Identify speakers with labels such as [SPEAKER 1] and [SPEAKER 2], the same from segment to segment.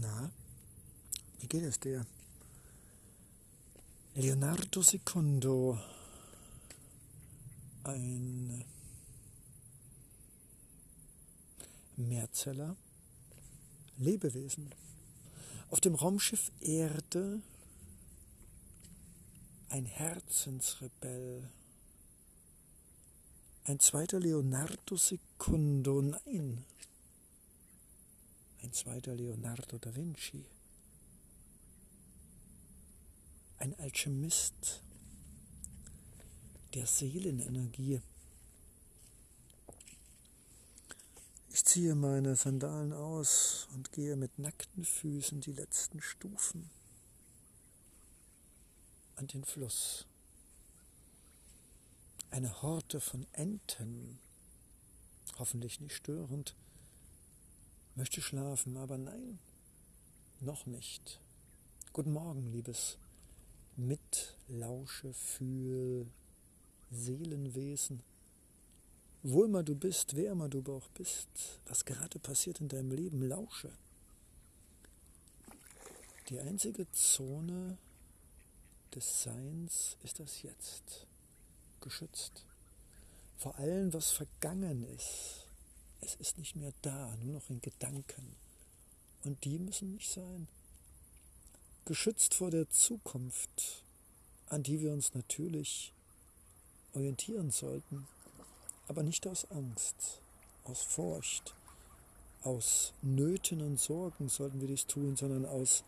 [SPEAKER 1] Na, wie geht es dir? Leonardo Secondo, ein Mehrzeller, Lebewesen. Auf dem Raumschiff Erde ein Herzensrebell. Ein zweiter Leonardo Secondo, nein, ein zweiter Leonardo da Vinci, ein Alchemist der Seelenenergie. Ich ziehe meine Sandalen aus und gehe mit nackten Füßen die letzten Stufen an den Fluss. Eine Horte von Enten, hoffentlich nicht störend, möchte schlafen, aber nein, noch nicht. Guten Morgen, liebes Mitlausche, Fühl, Seelenwesen. Wo immer du bist, wer immer du auch bist, was gerade passiert in deinem Leben, lausche. Die einzige Zone des Seins ist das Jetzt, geschützt. Vor allem, was vergangen ist, es ist nicht mehr da, nur noch in Gedanken. Und die müssen nicht sein. Geschützt vor der Zukunft, an die wir uns natürlich orientieren sollten, aber nicht aus Angst, aus Furcht, aus Nöten und Sorgen sollten wir dies tun, sondern aus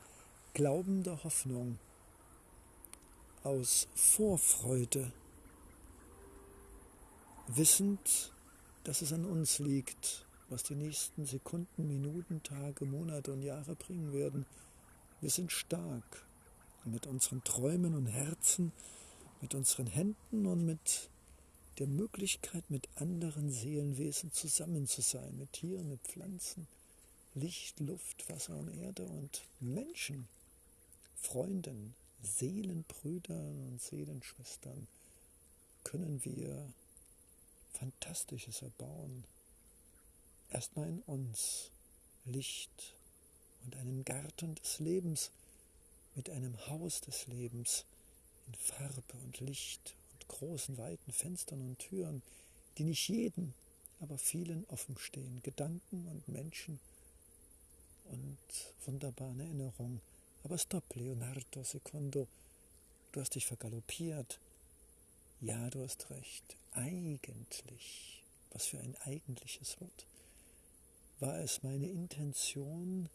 [SPEAKER 1] glaubender Hoffnung, aus Vorfreude, wissend, dass es an uns liegt, was die nächsten Sekunden, Minuten, Tage, Monate und Jahre bringen werden. Wir sind stark mit unseren Träumen und Herzen, mit unseren Händen und mit der Möglichkeit, mit anderen Seelenwesen zusammen zu sein, mit Tieren, mit Pflanzen, Licht, Luft, Wasser und Erde und Menschen, Freunden, Seelenbrüdern und Seelenschwestern können wir Fantastisches erbauen. Erstmal in uns Licht und einen Garten des Lebens mit einem Haus des Lebens in Farbe und Licht und großen, weiten Fenstern und Türen, die nicht jedem, aber vielen offen stehen. Gedanken und Menschen und wunderbare Erinnerungen. Aber stopp, Leonardo Secondo, du hast dich vergaloppiert. Ja, du hast recht. Eigentlich, was für ein eigentliches Wort, war es meine Intention,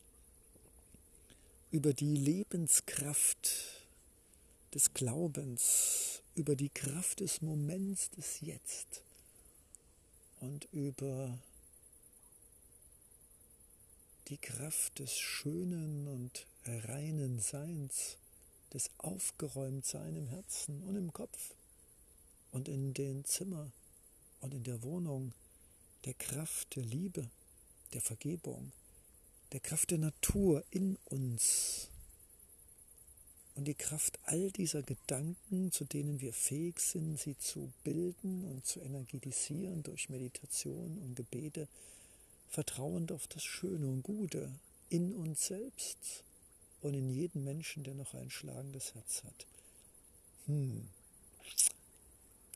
[SPEAKER 1] über die Lebenskraft des Glaubens, über die Kraft des Moments des Jetzt und über die Kraft des schönen und reinen Seins, des Aufgeräumtsein im Herzen und im Kopf und in den Zimmer und in der Wohnung der Kraft der Liebe, der Vergebung, der Kraft der Natur in uns und die Kraft all dieser Gedanken, zu denen wir fähig sind, sie zu bilden und zu energetisieren durch Meditation und Gebete, vertrauend auf das Schöne und Gute in uns selbst und in jedem Menschen, der noch ein schlagendes Herz hat. Hm,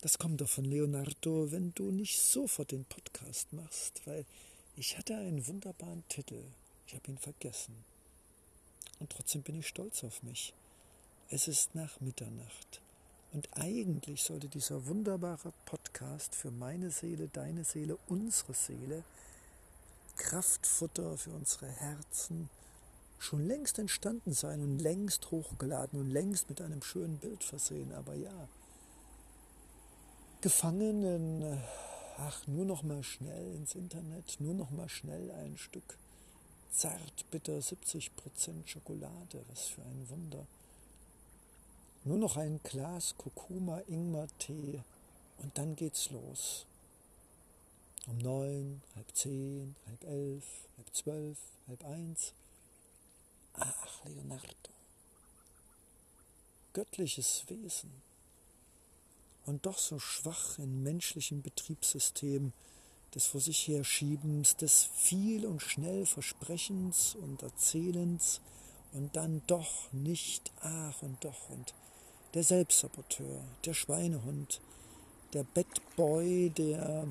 [SPEAKER 1] das kommt doch von Leonardo, wenn du nicht sofort den Podcast machst, weil ich hatte einen wunderbaren Titel. Ich habe ihn vergessen. Und trotzdem bin ich stolz auf mich. Es ist nach Mitternacht. Und eigentlich sollte dieser wunderbare Podcast für meine Seele, deine Seele, unsere Seele, Kraftfutter für unsere Herzen, schon längst entstanden sein und längst hochgeladen und längst mit einem schönen Bild versehen. Aber ja, gefangen in, äh, ach, nur noch mal schnell ins Internet, nur noch mal schnell ein Stück zart bitter 70% Schokolade, was für ein Wunder. Nur noch ein Glas Kurkuma Ingwer Tee und dann geht's los. Um neun, halb zehn, halb elf, halb zwölf, halb eins. Ach, Leonardo. Göttliches Wesen und doch so schwach in menschlichen Betriebssystemen des vor sich herschiebens, des viel und schnell Versprechens und Erzählens und dann doch nicht, ach und doch und der Selbstsaboteur, der Schweinehund, der Bettboy, der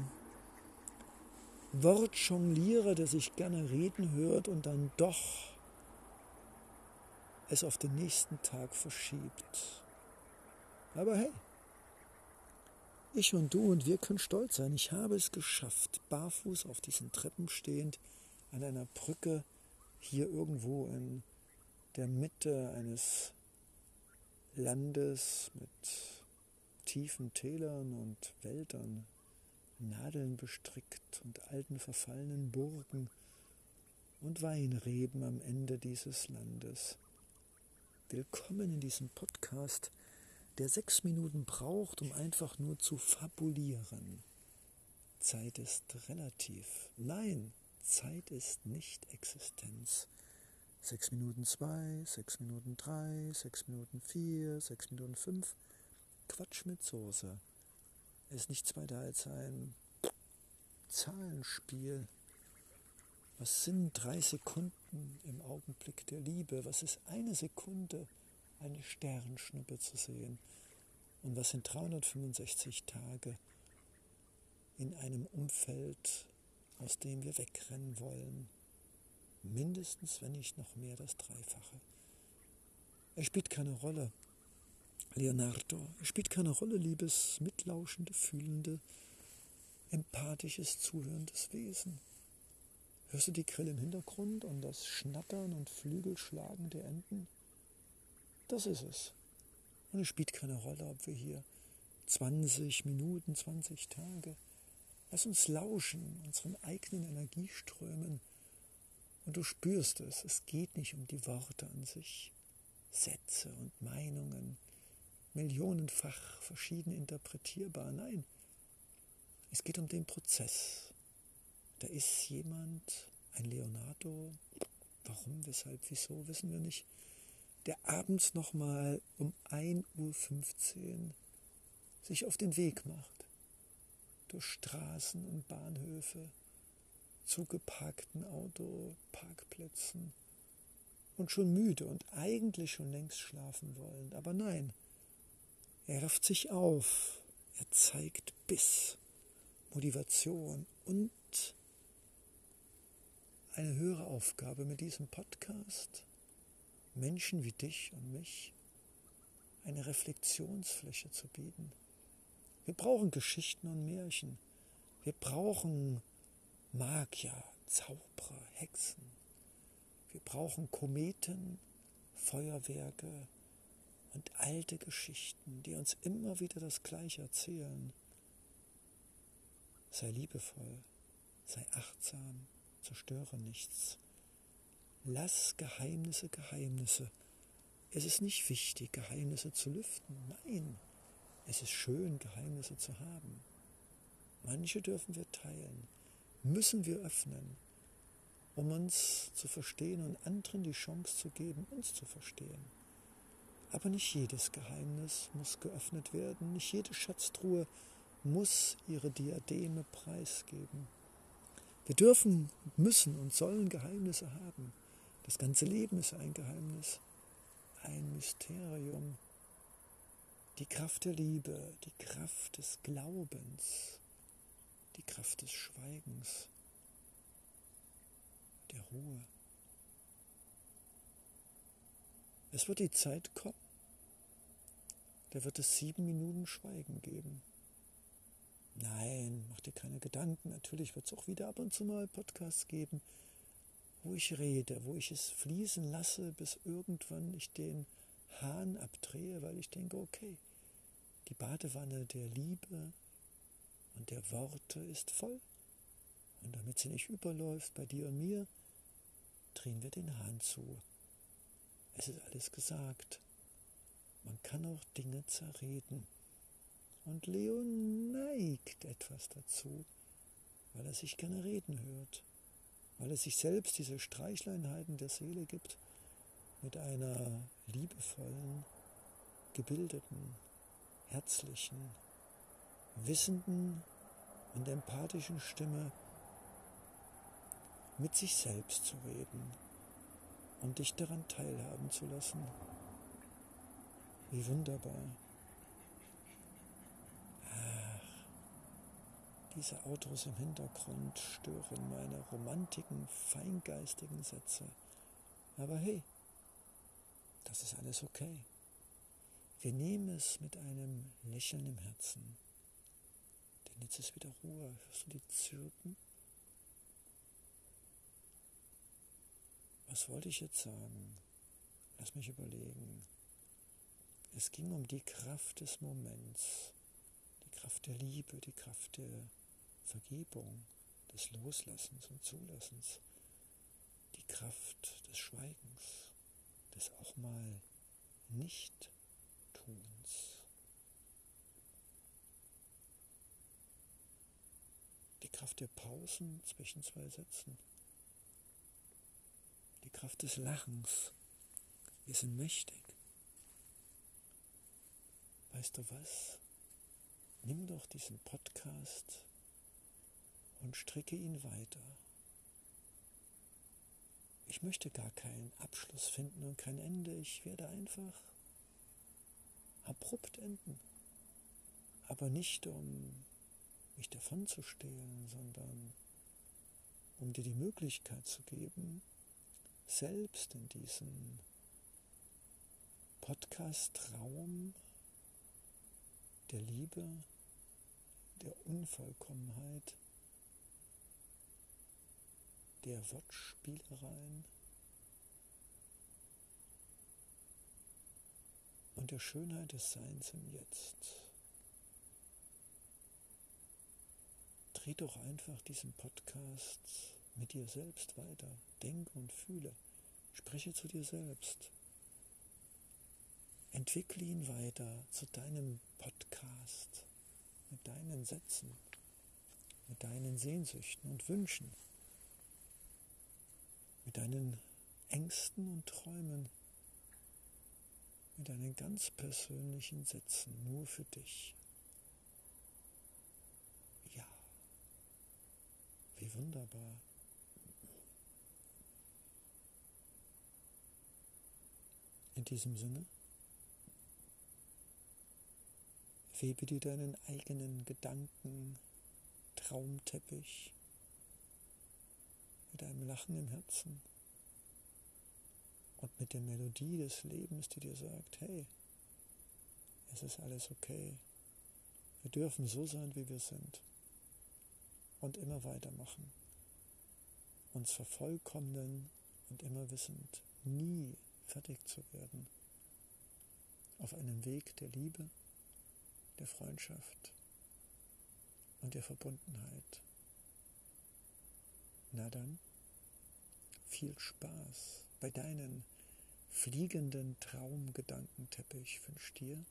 [SPEAKER 1] Wortjonglierer, der sich gerne reden hört und dann doch es auf den nächsten Tag verschiebt. Aber hey, ich und du und wir können stolz sein. Ich habe es geschafft, barfuß auf diesen Treppen stehend, an einer Brücke hier irgendwo in der Mitte eines Landes mit tiefen Tälern und Wäldern, Nadeln bestrickt und alten verfallenen Burgen und Weinreben am Ende dieses Landes. Willkommen in diesem Podcast, der sechs Minuten braucht, um einfach nur zu fabulieren. Zeit ist relativ. Nein, Zeit ist nicht Existenz. Sechs Minuten zwei, sechs Minuten drei, sechs Minuten vier, sechs Minuten fünf. Quatsch mit Soße. Ist nichts weiter als ein Zahlenspiel. Was sind drei Sekunden im Augenblick der Liebe? Was ist eine Sekunde, eine Sternschnuppe zu sehen? Und was sind 365 Tage in einem Umfeld, aus dem wir wegrennen wollen? Mindestens, wenn nicht noch mehr, das Dreifache. Es spielt keine Rolle, Leonardo. Es spielt keine Rolle, liebes, mitlauschende, fühlende, empathisches, zuhörendes Wesen. Hörst du die Grille im Hintergrund und das Schnattern und Flügelschlagen der Enten? Das ist es. Und es spielt keine Rolle, ob wir hier 20 Minuten, 20 Tage. Lass uns lauschen, unseren eigenen Energieströmen. Und du spürst es, es geht nicht um die Worte an sich. Sätze und Meinungen, millionenfach verschieden interpretierbar. Nein, es geht um den Prozess. Da ist jemand, ein Leonardo, warum, weshalb, wieso, wissen wir nicht, der abends nochmal um 1.15 Uhr sich auf den Weg macht. Durch Straßen und Bahnhöfe, zugeparkten Autoparkplätzen und schon müde und eigentlich schon längst schlafen wollen. Aber nein, er rafft sich auf, er zeigt Biss, Motivation und eine höhere Aufgabe mit diesem Podcast, Menschen wie dich und mich eine Reflexionsfläche zu bieten. Wir brauchen Geschichten und Märchen. Wir brauchen Magier, Zauberer, Hexen. Wir brauchen Kometen, Feuerwerke und alte Geschichten, die uns immer wieder das Gleiche erzählen. Sei liebevoll, sei achtsam, zerstöre nichts. Lass Geheimnisse Geheimnisse. Es ist nicht wichtig, Geheimnisse zu lüften. Nein, es ist schön, Geheimnisse zu haben. Manche dürfen wir teilen, müssen wir öffnen, um uns zu verstehen und anderen die Chance zu geben, uns zu verstehen. Aber nicht jedes Geheimnis muss geöffnet werden, nicht jede Schatztruhe muss ihre Diademe preisgeben. Wir dürfen, müssen und sollen Geheimnisse haben. Das ganze Leben ist ein Geheimnis, ein Mysterium. Die Kraft der Liebe, die Kraft des Glaubens, die Kraft des Schweigens, der Ruhe. Es wird die Zeit kommen, da wird es sieben Minuten Schweigen geben. Nein, mach dir keine Gedanken. Natürlich wird es auch wieder ab und zu mal Podcasts geben, wo ich rede, wo ich es fließen lasse, bis irgendwann ich den Hahn abdrehe, weil ich denke, okay, die Badewanne der Liebe und der Worte ist voll. Und damit sie nicht überläuft bei dir und mir, drehen wir den Hahn zu. Es ist alles gesagt. Man kann auch Dinge zerreden. Und Leo neigt etwas dazu, weil er sich gerne reden hört, weil er sich selbst diese Streichleinheiten der Seele gibt mit einer liebevollen, gebildeten, herzlichen, wissenden der empathischen Stimme mit sich selbst zu reden und dich daran teilhaben zu lassen. Wie wunderbar. Diese Autos im Hintergrund stören meine romantiken, feingeistigen Sätze. Aber hey, das ist alles okay. Wir nehmen es mit einem Lächeln im Herzen. Denn jetzt ist wieder Ruhe. Hörst du die Zirpen? Was wollte ich jetzt sagen? Lass mich überlegen. Es ging um die Kraft des Moments, die Kraft der Liebe, die Kraft der Vergebung, des Loslassens und Zulassens, die Kraft des Schweigens, des auch mal Nicht-Tuns. Die Kraft der Pausen zwischen zwei Sätzen die Kraft des Lachens. Wir sind mächtig. Weißt du was? Nimm doch diesen Podcast und stricke ihn weiter. Ich möchte gar keinen Abschluss finden und kein Ende. Ich werde einfach abrupt enden. Aber nicht um mich davon zu stehlen, sondern um dir die Möglichkeit zu geben, selbst in diesem Podcast-Raum der Liebe, der Unvollkommenheit, der Wortspielereien und der Schönheit des Seins im Jetzt. Dreh doch einfach diesen Podcast mit dir selbst weiter. Denke und fühle. Spreche zu dir selbst. Entwickle ihn weiter zu deinem Podcast, mit deinen Sätzen, mit deinen Sehnsüchten und Wünschen, mit deinen Ängsten und Träumen, mit deinen ganz persönlichen Sätzen nur für dich. Ja, wie wunderbar. In diesem Sinne, webe dir deinen eigenen Gedanken, Traumteppich mit einem Lachen im Herzen und mit der Melodie des Lebens, die dir sagt, hey, es ist alles okay. Wir dürfen so sein, wie wir sind und immer weitermachen, uns vervollkommnen und immer wissend, nie fertig zu werden. Auf einem Weg der Liebe, der Freundschaft und der Verbundenheit. Na dann, viel Spaß bei deinen fliegenden Traumgedankenteppich wünscht dir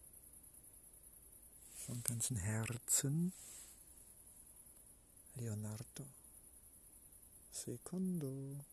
[SPEAKER 1] von ganzem Herzen Leonardo Secondo.